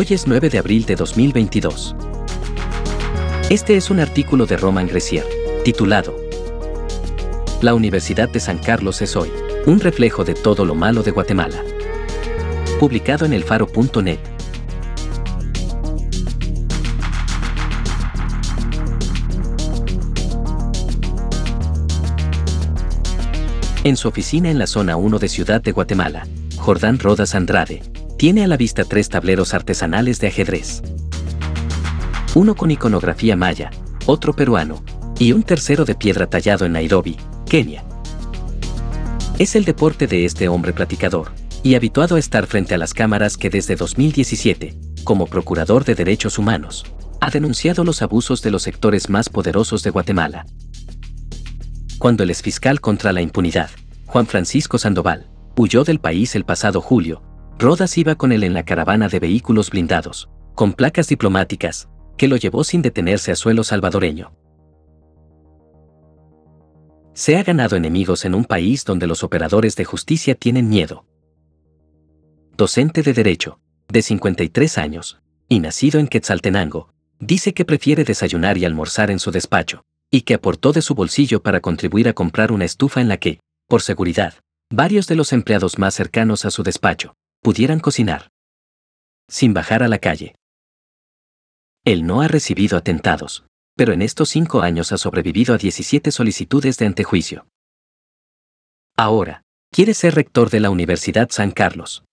Hoy es 9 de abril de 2022. Este es un artículo de Roman Grecier, titulado La Universidad de San Carlos es hoy, un reflejo de todo lo malo de Guatemala. Publicado en elfaro.net. En su oficina en la zona 1 de Ciudad de Guatemala, Jordán Rodas Andrade, tiene a la vista tres tableros artesanales de ajedrez. Uno con iconografía maya, otro peruano, y un tercero de piedra tallado en Nairobi, Kenia. Es el deporte de este hombre platicador, y habituado a estar frente a las cámaras que desde 2017, como Procurador de Derechos Humanos, ha denunciado los abusos de los sectores más poderosos de Guatemala. Cuando el exfiscal contra la impunidad, Juan Francisco Sandoval, huyó del país el pasado julio, Rodas iba con él en la caravana de vehículos blindados, con placas diplomáticas, que lo llevó sin detenerse a suelo salvadoreño. Se ha ganado enemigos en un país donde los operadores de justicia tienen miedo. Docente de Derecho, de 53 años, y nacido en Quetzaltenango, dice que prefiere desayunar y almorzar en su despacho, y que aportó de su bolsillo para contribuir a comprar una estufa en la que, por seguridad, varios de los empleados más cercanos a su despacho, pudieran cocinar. Sin bajar a la calle. Él no ha recibido atentados, pero en estos cinco años ha sobrevivido a 17 solicitudes de antejuicio. Ahora, quiere ser rector de la Universidad San Carlos.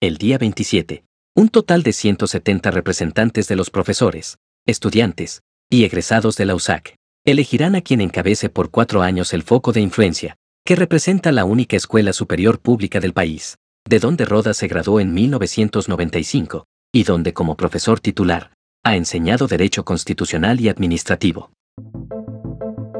El día 27, un total de 170 representantes de los profesores, estudiantes y egresados de la USAC elegirán a quien encabece por cuatro años el foco de influencia, que representa la única escuela superior pública del país de donde Rodas se graduó en 1995, y donde como profesor titular, ha enseñado Derecho Constitucional y Administrativo.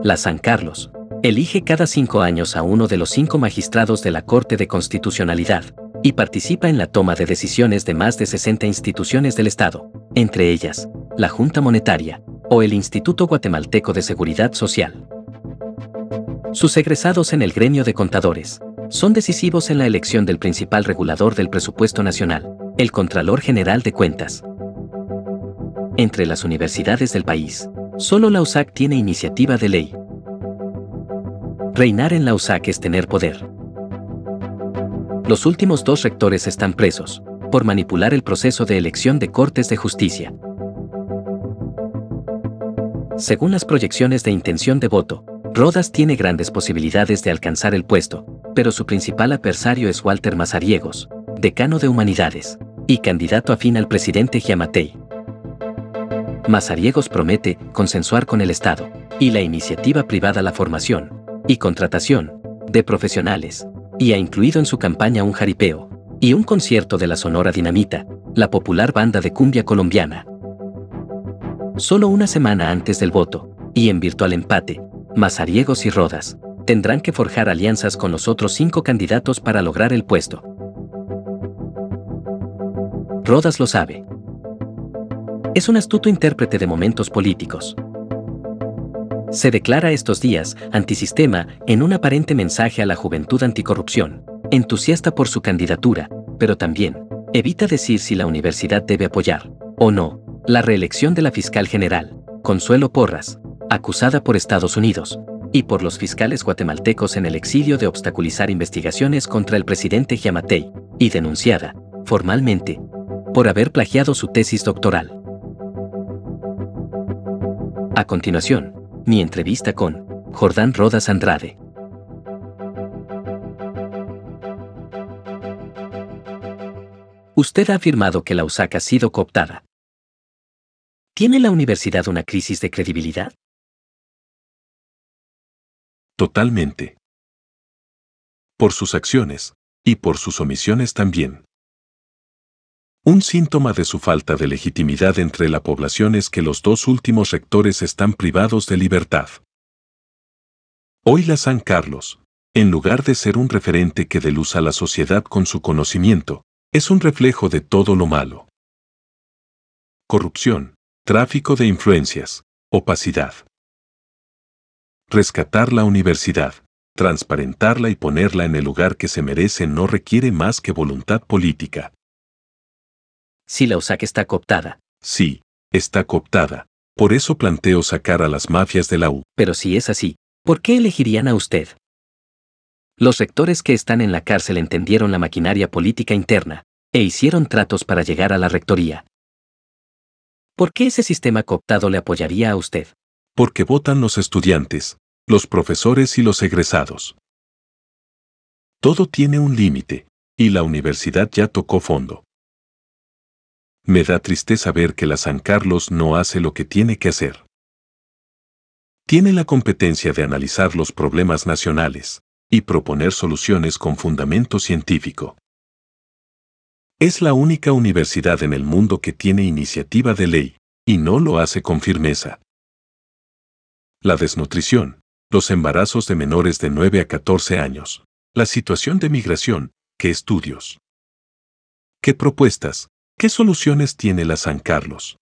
La San Carlos elige cada cinco años a uno de los cinco magistrados de la Corte de Constitucionalidad, y participa en la toma de decisiones de más de 60 instituciones del Estado, entre ellas, la Junta Monetaria, o el Instituto Guatemalteco de Seguridad Social. Sus egresados en el gremio de contadores, son decisivos en la elección del principal regulador del presupuesto nacional, el Contralor General de Cuentas. Entre las universidades del país, solo la USAC tiene iniciativa de ley. Reinar en la USAC es tener poder. Los últimos dos rectores están presos, por manipular el proceso de elección de cortes de justicia. Según las proyecciones de intención de voto, Rodas tiene grandes posibilidades de alcanzar el puesto, pero su principal adversario es Walter Mazariegos, decano de Humanidades, y candidato afín al presidente Giamatei. Mazariegos promete consensuar con el Estado y la iniciativa privada la formación y contratación de profesionales, y ha incluido en su campaña un jaripeo y un concierto de la Sonora Dinamita, la popular banda de cumbia colombiana. Solo una semana antes del voto, y en virtual empate, Mazariegos y Rodas, tendrán que forjar alianzas con los otros cinco candidatos para lograr el puesto. Rodas lo sabe. Es un astuto intérprete de momentos políticos. Se declara estos días antisistema en un aparente mensaje a la juventud anticorrupción, entusiasta por su candidatura, pero también evita decir si la universidad debe apoyar, o no, la reelección de la fiscal general, Consuelo Porras, acusada por Estados Unidos, y por los fiscales guatemaltecos en el exilio de obstaculizar investigaciones contra el presidente Giamatei, y denunciada, formalmente, por haber plagiado su tesis doctoral. A continuación, mi entrevista con Jordán Rodas Andrade. Usted ha afirmado que la USAC ha sido cooptada. ¿Tiene la universidad una crisis de credibilidad? Totalmente. Por sus acciones, y por sus omisiones también. Un síntoma de su falta de legitimidad entre la población es que los dos últimos rectores están privados de libertad. Hoy la San Carlos, en lugar de ser un referente que delusa a la sociedad con su conocimiento, es un reflejo de todo lo malo. Corrupción, tráfico de influencias, opacidad. Rescatar la universidad, transparentarla y ponerla en el lugar que se merece no requiere más que voluntad política. Si la USAC está cooptada. Sí, está cooptada. Por eso planteo sacar a las mafias de la U. Pero si es así, ¿por qué elegirían a usted? Los rectores que están en la cárcel entendieron la maquinaria política interna e hicieron tratos para llegar a la rectoría. ¿Por qué ese sistema cooptado le apoyaría a usted? Porque votan los estudiantes, los profesores y los egresados. Todo tiene un límite, y la universidad ya tocó fondo. Me da tristeza ver que la San Carlos no hace lo que tiene que hacer. Tiene la competencia de analizar los problemas nacionales y proponer soluciones con fundamento científico. Es la única universidad en el mundo que tiene iniciativa de ley, y no lo hace con firmeza. La desnutrición, los embarazos de menores de 9 a 14 años, la situación de migración, ¿qué estudios? ¿Qué propuestas? ¿Qué soluciones tiene la San Carlos?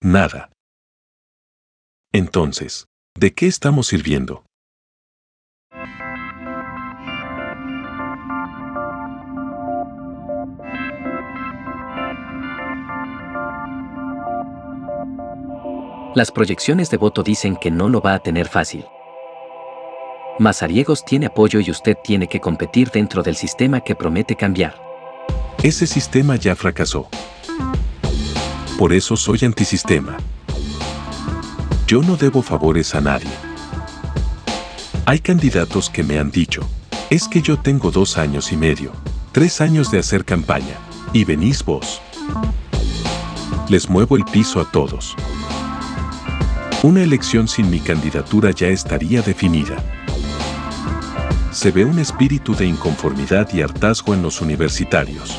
Nada. Entonces, ¿de qué estamos sirviendo? Las proyecciones de voto dicen que no lo va a tener fácil. Mazariegos tiene apoyo y usted tiene que competir dentro del sistema que promete cambiar. Ese sistema ya fracasó. Por eso soy antisistema. Yo no debo favores a nadie. Hay candidatos que me han dicho, es que yo tengo dos años y medio, tres años de hacer campaña, y venís vos. Les muevo el piso a todos. Una elección sin mi candidatura ya estaría definida. Se ve un espíritu de inconformidad y hartazgo en los universitarios.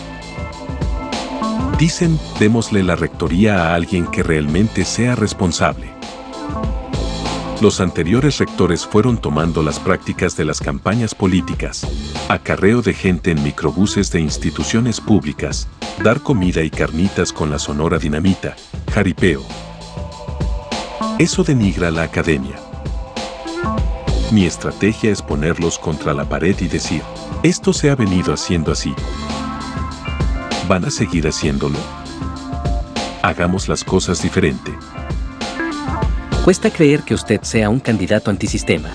Dicen, démosle la rectoría a alguien que realmente sea responsable. Los anteriores rectores fueron tomando las prácticas de las campañas políticas, acarreo de gente en microbuses de instituciones públicas, dar comida y carnitas con la sonora dinamita, jaripeo, eso denigra la academia. Mi estrategia es ponerlos contra la pared y decir, esto se ha venido haciendo así. ¿Van a seguir haciéndolo? Hagamos las cosas diferente. Cuesta creer que usted sea un candidato antisistema.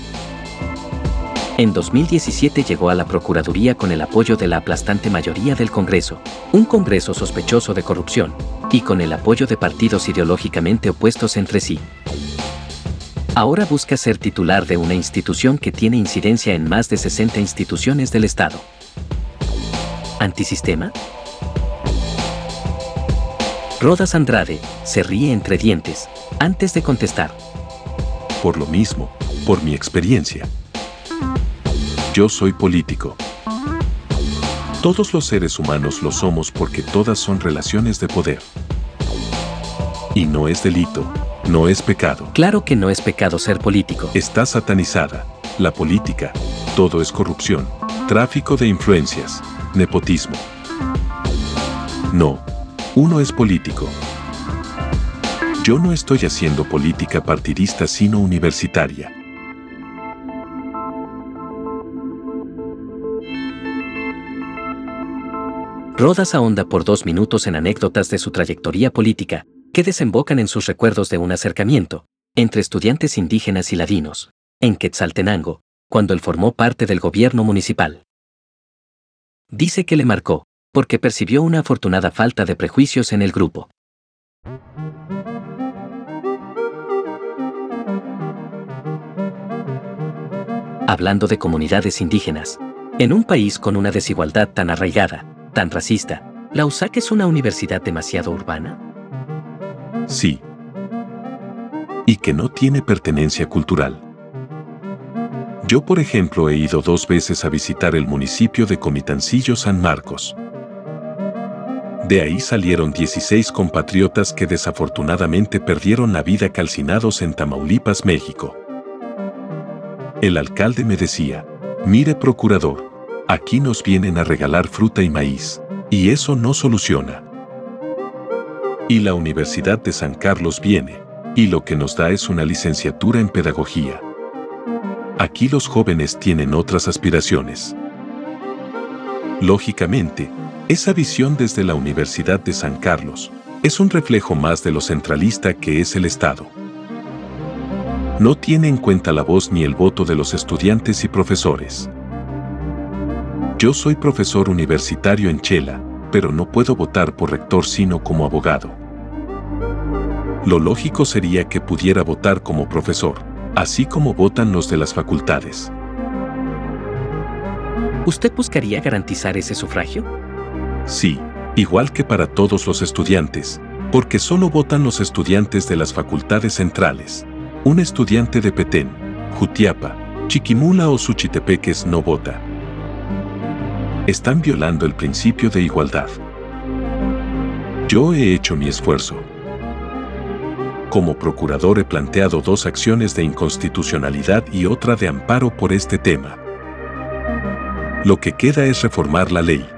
En 2017 llegó a la Procuraduría con el apoyo de la aplastante mayoría del Congreso, un Congreso sospechoso de corrupción, y con el apoyo de partidos ideológicamente opuestos entre sí. Ahora busca ser titular de una institución que tiene incidencia en más de 60 instituciones del Estado. ¿Antisistema? Rodas Andrade se ríe entre dientes antes de contestar. Por lo mismo, por mi experiencia. Yo soy político. Todos los seres humanos lo somos porque todas son relaciones de poder. Y no es delito, no es pecado. Claro que no es pecado ser político. Está satanizada. La política. Todo es corrupción. Tráfico de influencias. Nepotismo. No. Uno es político. Yo no estoy haciendo política partidista sino universitaria. Rodas ahonda por dos minutos en anécdotas de su trayectoria política, que desembocan en sus recuerdos de un acercamiento entre estudiantes indígenas y ladinos, en Quetzaltenango, cuando él formó parte del gobierno municipal. Dice que le marcó, porque percibió una afortunada falta de prejuicios en el grupo. Hablando de comunidades indígenas, en un país con una desigualdad tan arraigada, tan racista, ¿la USAC es una universidad demasiado urbana? Sí. Y que no tiene pertenencia cultural. Yo, por ejemplo, he ido dos veces a visitar el municipio de Comitancillo San Marcos. De ahí salieron 16 compatriotas que desafortunadamente perdieron la vida calcinados en Tamaulipas, México. El alcalde me decía, mire procurador, aquí nos vienen a regalar fruta y maíz, y eso no soluciona. Y la Universidad de San Carlos viene, y lo que nos da es una licenciatura en pedagogía. Aquí los jóvenes tienen otras aspiraciones. Lógicamente, esa visión desde la Universidad de San Carlos es un reflejo más de lo centralista que es el Estado. No tiene en cuenta la voz ni el voto de los estudiantes y profesores. Yo soy profesor universitario en Chela, pero no puedo votar por rector sino como abogado. Lo lógico sería que pudiera votar como profesor, así como votan los de las facultades. ¿Usted buscaría garantizar ese sufragio? Sí, igual que para todos los estudiantes, porque solo votan los estudiantes de las facultades centrales. Un estudiante de Petén, Jutiapa, Chiquimula o Suchitepeques no vota. Están violando el principio de igualdad. Yo he hecho mi esfuerzo como procurador he planteado dos acciones de inconstitucionalidad y otra de amparo por este tema. Lo que queda es reformar la ley.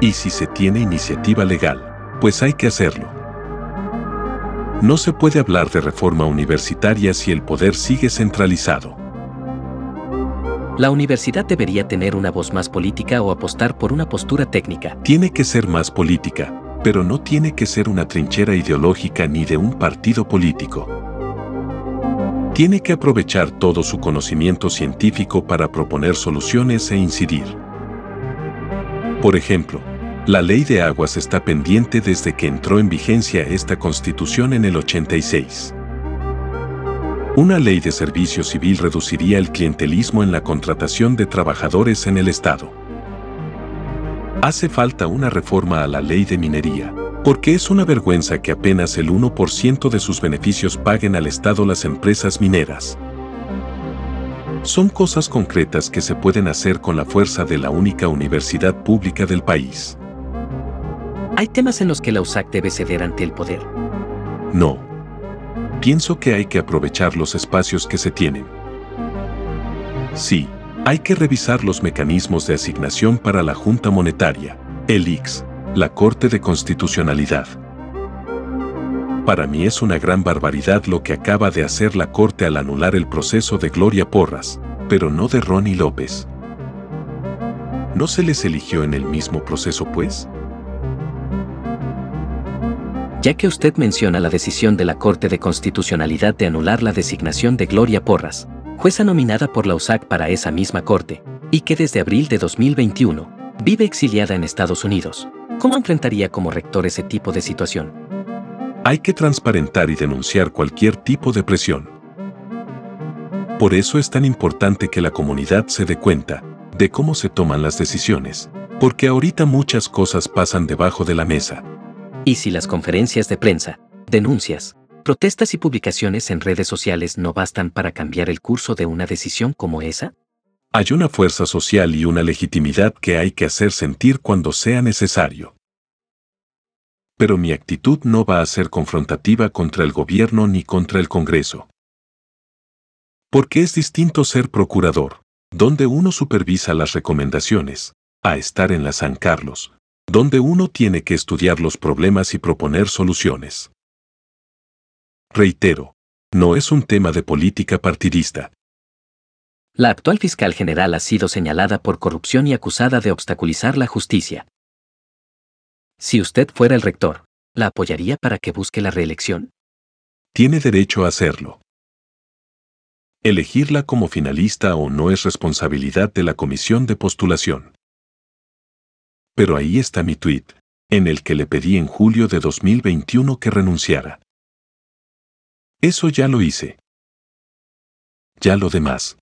Y si se tiene iniciativa legal, pues hay que hacerlo. No se puede hablar de reforma universitaria si el poder sigue centralizado. La universidad debería tener una voz más política o apostar por una postura técnica. Tiene que ser más política, pero no tiene que ser una trinchera ideológica ni de un partido político. Tiene que aprovechar todo su conocimiento científico para proponer soluciones e incidir. Por ejemplo, la ley de aguas está pendiente desde que entró en vigencia esta constitución en el 86. Una ley de servicio civil reduciría el clientelismo en la contratación de trabajadores en el Estado. Hace falta una reforma a la ley de minería, porque es una vergüenza que apenas el 1% de sus beneficios paguen al Estado las empresas mineras. Son cosas concretas que se pueden hacer con la fuerza de la única universidad pública del país. ¿Hay temas en los que la USAC debe ceder ante el poder? No. Pienso que hay que aprovechar los espacios que se tienen. Sí, hay que revisar los mecanismos de asignación para la Junta Monetaria, el IX, la Corte de Constitucionalidad. Para mí es una gran barbaridad lo que acaba de hacer la Corte al anular el proceso de Gloria Porras, pero no de Ronnie López. ¿No se les eligió en el mismo proceso, pues? Ya que usted menciona la decisión de la Corte de Constitucionalidad de anular la designación de Gloria Porras, jueza nominada por la USAC para esa misma corte, y que desde abril de 2021 vive exiliada en Estados Unidos. ¿Cómo enfrentaría como rector ese tipo de situación? Hay que transparentar y denunciar cualquier tipo de presión. Por eso es tan importante que la comunidad se dé cuenta de cómo se toman las decisiones, porque ahorita muchas cosas pasan debajo de la mesa. Y si las conferencias de prensa, denuncias, ¿Protestas y publicaciones en redes sociales no bastan para cambiar el curso de una decisión como esa? Hay una fuerza social y una legitimidad que hay que hacer sentir cuando sea necesario. Pero mi actitud no va a ser confrontativa contra el gobierno ni contra el Congreso. Porque es distinto ser procurador, donde uno supervisa las recomendaciones, a estar en la San Carlos, donde uno tiene que estudiar los problemas y proponer soluciones. Reitero, no es un tema de política partidista. La actual fiscal general ha sido señalada por corrupción y acusada de obstaculizar la justicia. Si usted fuera el rector, ¿la apoyaría para que busque la reelección? Tiene derecho a hacerlo. Elegirla como finalista o no es responsabilidad de la comisión de postulación. Pero ahí está mi tuit, en el que le pedí en julio de 2021 que renunciara. Eso ya lo hice. Ya lo demás.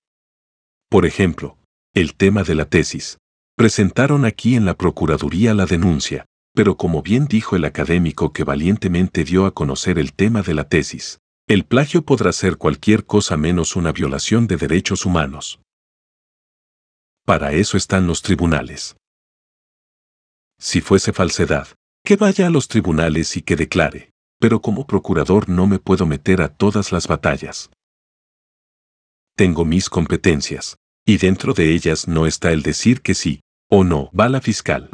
Por ejemplo, el tema de la tesis. Presentaron aquí en la Procuraduría la denuncia, pero como bien dijo el académico que valientemente dio a conocer el tema de la tesis, el plagio podrá ser cualquier cosa menos una violación de derechos humanos. Para eso están los tribunales. Si fuese falsedad, que vaya a los tribunales y que declare, pero como procurador no me puedo meter a todas las batallas. Tengo mis competencias, y dentro de ellas no está el decir que sí o no va la fiscal.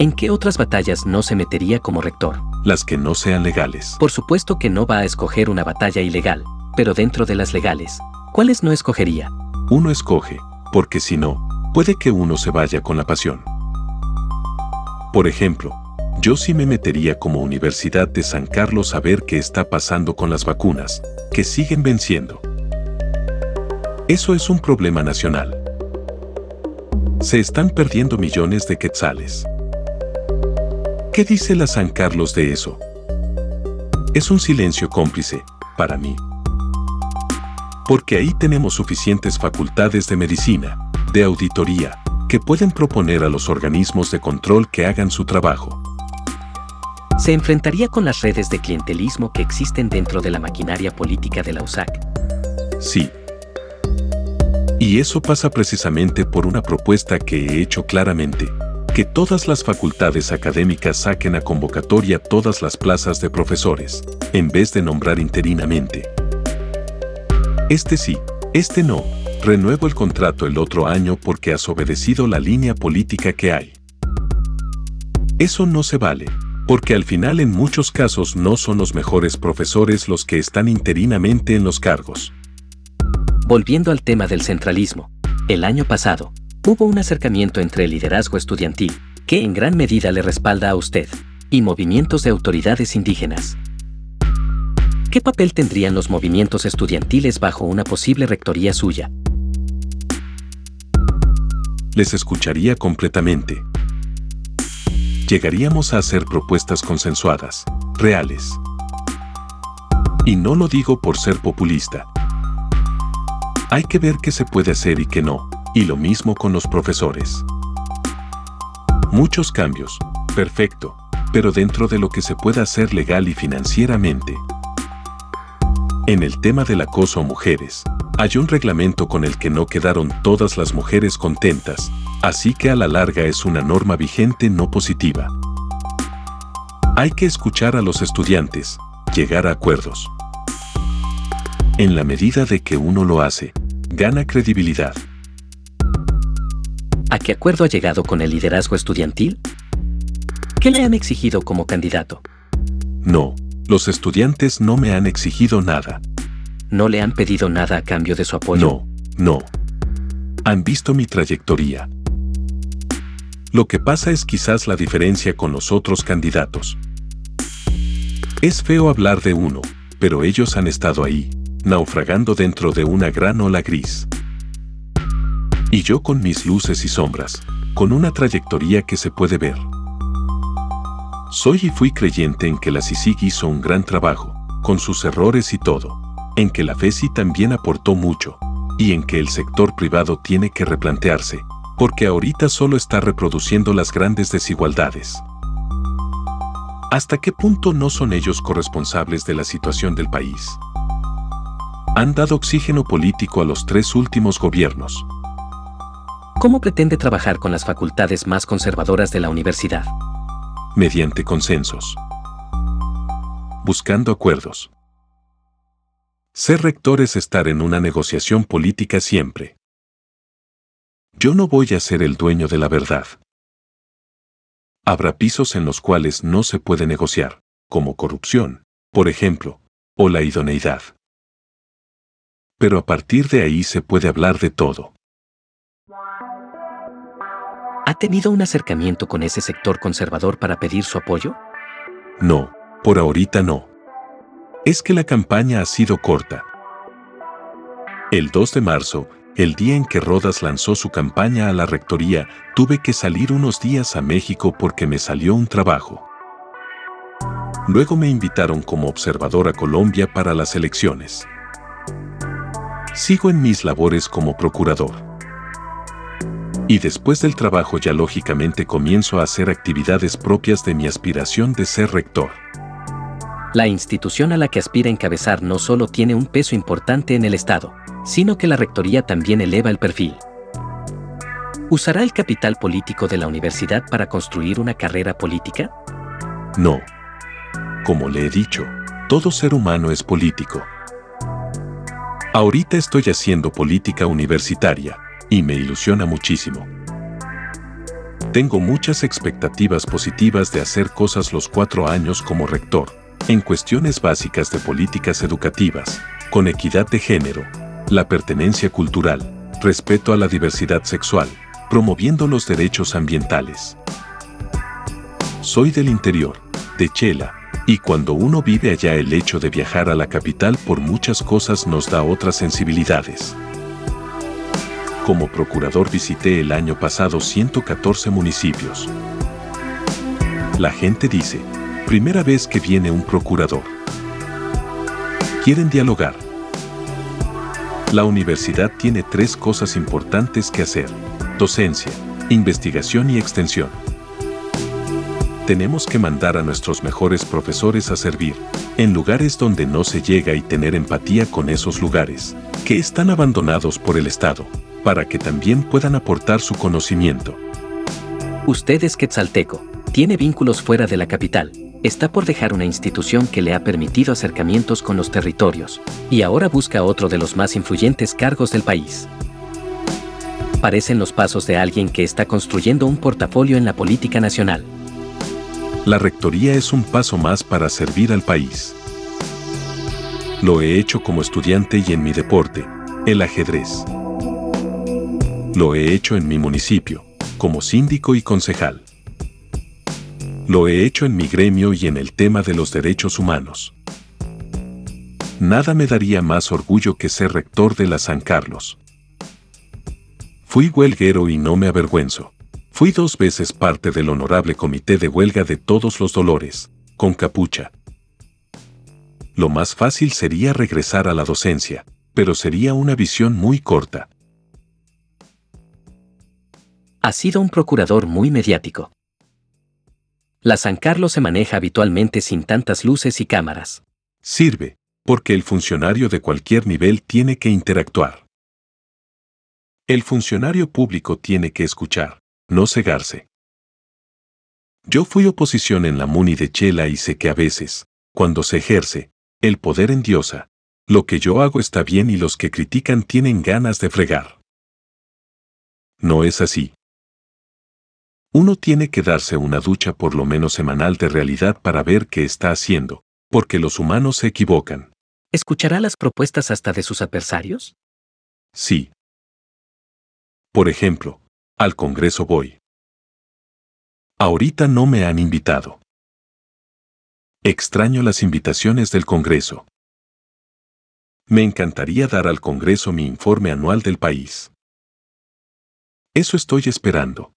¿En qué otras batallas no se metería como rector? Las que no sean legales. Por supuesto que no va a escoger una batalla ilegal, pero dentro de las legales, ¿cuáles no escogería? Uno escoge, porque si no, puede que uno se vaya con la pasión. Por ejemplo, yo sí me metería como Universidad de San Carlos a ver qué está pasando con las vacunas, que siguen venciendo. Eso es un problema nacional. Se están perdiendo millones de quetzales. ¿Qué dice la San Carlos de eso? Es un silencio cómplice, para mí. Porque ahí tenemos suficientes facultades de medicina, de auditoría, que pueden proponer a los organismos de control que hagan su trabajo. Se enfrentaría con las redes de clientelismo que existen dentro de la maquinaria política de la USAC. Sí. Y eso pasa precisamente por una propuesta que he hecho claramente que todas las facultades académicas saquen a convocatoria todas las plazas de profesores, en vez de nombrar interinamente. Este sí, este no, renuevo el contrato el otro año porque has obedecido la línea política que hay. Eso no se vale, porque al final en muchos casos no son los mejores profesores los que están interinamente en los cargos. Volviendo al tema del centralismo, el año pasado, Hubo un acercamiento entre el liderazgo estudiantil, que en gran medida le respalda a usted, y movimientos de autoridades indígenas. ¿Qué papel tendrían los movimientos estudiantiles bajo una posible rectoría suya? Les escucharía completamente. Llegaríamos a hacer propuestas consensuadas, reales. Y no lo digo por ser populista. Hay que ver qué se puede hacer y qué no, y lo mismo con los profesores. Muchos cambios, perfecto, pero dentro de lo que se pueda hacer legal y financieramente. En el tema del acoso a mujeres, hay un reglamento con el que no quedaron todas las mujeres contentas, así que a la larga es una norma vigente no positiva. Hay que escuchar a los estudiantes, llegar a acuerdos. En la medida de que uno lo hace, gana credibilidad. ¿A qué acuerdo ha llegado con el liderazgo estudiantil? ¿Qué le han exigido como candidato? No, los estudiantes no me han exigido nada. ¿No le han pedido nada a cambio de su apoyo? No, no. Han visto mi trayectoria. Lo que pasa es quizás la diferencia con los otros candidatos. Es feo hablar de uno, pero ellos han estado ahí, naufragando dentro de una gran ola gris. Y yo con mis luces y sombras, con una trayectoria que se puede ver. Soy y fui creyente en que la CICIG hizo un gran trabajo, con sus errores y todo, en que la FESI también aportó mucho, y en que el sector privado tiene que replantearse, porque ahorita solo está reproduciendo las grandes desigualdades. ¿Hasta qué punto no son ellos corresponsables de la situación del país? Han dado oxígeno político a los tres últimos gobiernos, ¿Cómo pretende trabajar con las facultades más conservadoras de la universidad? Mediante consensos. Buscando acuerdos. Ser rector es estar en una negociación política siempre. Yo no voy a ser el dueño de la verdad. Habrá pisos en los cuales no se puede negociar, como corrupción, por ejemplo, o la idoneidad. Pero a partir de ahí se puede hablar de todo. ¿Ha tenido un acercamiento con ese sector conservador para pedir su apoyo? No, por ahorita no. Es que la campaña ha sido corta. El 2 de marzo, el día en que Rodas lanzó su campaña a la rectoría, tuve que salir unos días a México porque me salió un trabajo. Luego me invitaron como observador a Colombia para las elecciones. Sigo en mis labores como procurador. Y después del trabajo ya lógicamente comienzo a hacer actividades propias de mi aspiración de ser rector. La institución a la que aspira encabezar no solo tiene un peso importante en el Estado, sino que la rectoría también eleva el perfil. ¿Usará el capital político de la universidad para construir una carrera política? No. Como le he dicho, todo ser humano es político. Ahorita estoy haciendo política universitaria, y me ilusiona muchísimo. Tengo muchas expectativas positivas de hacer cosas los cuatro años como rector, en cuestiones básicas de políticas educativas, con equidad de género, la pertenencia cultural, respeto a la diversidad sexual, promoviendo los derechos ambientales. Soy del interior, de Chela, y cuando uno vive allá el hecho de viajar a la capital por muchas cosas nos da otras sensibilidades. Como procurador visité el año pasado 114 municipios. La gente dice, primera vez que viene un procurador. Quieren dialogar. La universidad tiene tres cosas importantes que hacer docencia, investigación y extensión. Tenemos que mandar a nuestros mejores profesores a servir, en lugares donde no se llega y tener empatía con esos lugares, que están abandonados por el Estado, para que también puedan aportar su conocimiento. Usted es quetzalteco, tiene vínculos fuera de la capital, está por dejar una institución que le ha permitido acercamientos con los territorios, y ahora busca otro de los más influyentes cargos del país parecen los pasos de alguien que está construyendo un portafolio en la política nacional. La rectoría es un paso más para servir al país. Lo he hecho como estudiante y en mi deporte, el ajedrez. Lo he hecho en mi municipio, como síndico y concejal. Lo he hecho en mi gremio y en el tema de los derechos humanos. Nada me daría más orgullo que ser rector de la San Carlos. Fui huelguero y no me avergüenzo. Fui dos veces parte del honorable comité de huelga de todos los dolores, con capucha. Lo más fácil sería regresar a la docencia, pero sería una visión muy corta. Ha sido un procurador muy mediático. La San Carlos se maneja habitualmente sin tantas luces y cámaras. Sirve, porque el funcionario de cualquier nivel tiene que interactuar. El funcionario público tiene que escuchar, no cegarse. Yo fui oposición en la Muni de Chela y sé que a veces, cuando se ejerce, el poder en diosa, lo que yo hago está bien y los que critican tienen ganas de fregar. No es así. Uno tiene que darse una ducha por lo menos semanal de realidad para ver qué está haciendo, porque los humanos se equivocan. ¿Escuchará las propuestas hasta de sus adversarios? Sí, por ejemplo, al Congreso voy. Ahorita no me han invitado. Extraño las invitaciones del Congreso. Me encantaría dar al Congreso mi informe anual del país. Eso estoy esperando.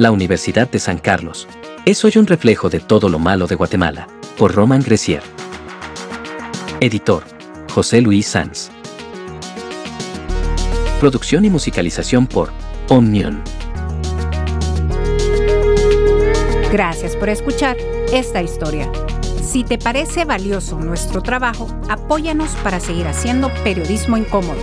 La Universidad de San Carlos, es hoy un reflejo de todo lo malo de Guatemala, por Roman Grecier. Editor, José Luis Sanz. Producción y musicalización por Omnion. Gracias por escuchar esta historia. Si te parece valioso nuestro trabajo, apóyanos para seguir haciendo periodismo incómodo.